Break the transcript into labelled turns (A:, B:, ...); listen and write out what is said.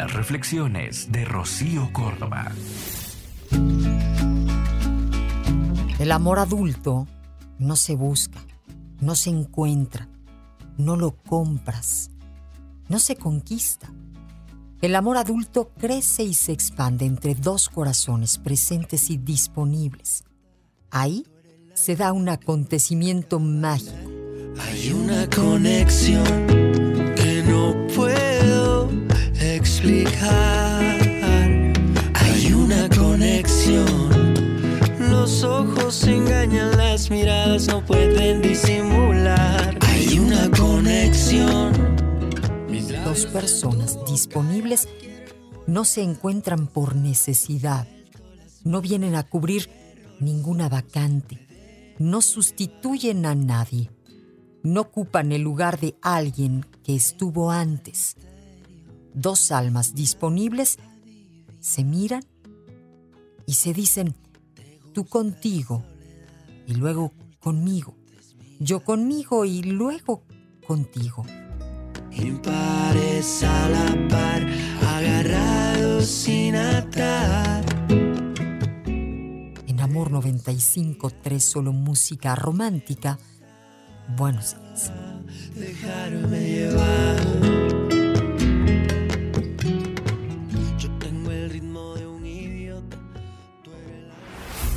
A: Las reflexiones de Rocío Córdoba.
B: El amor adulto no se busca, no se encuentra, no lo compras, no se conquista. El amor adulto crece y se expande entre dos corazones presentes y disponibles. Ahí se da un acontecimiento mágico.
C: Hay una conexión que no puedo Ojos engañan, las miradas no pueden disimular. Hay una conexión.
B: Dos personas disponibles no se encuentran por necesidad. No vienen a cubrir ninguna vacante. No sustituyen a nadie. No ocupan el lugar de alguien que estuvo antes. Dos almas disponibles se miran y se dicen, tú contigo y luego conmigo, yo conmigo y luego contigo.
C: Impares a la par, agarrados sin atar.
B: En Amor 95.3 solo música romántica. Buenos días.
C: Dejarme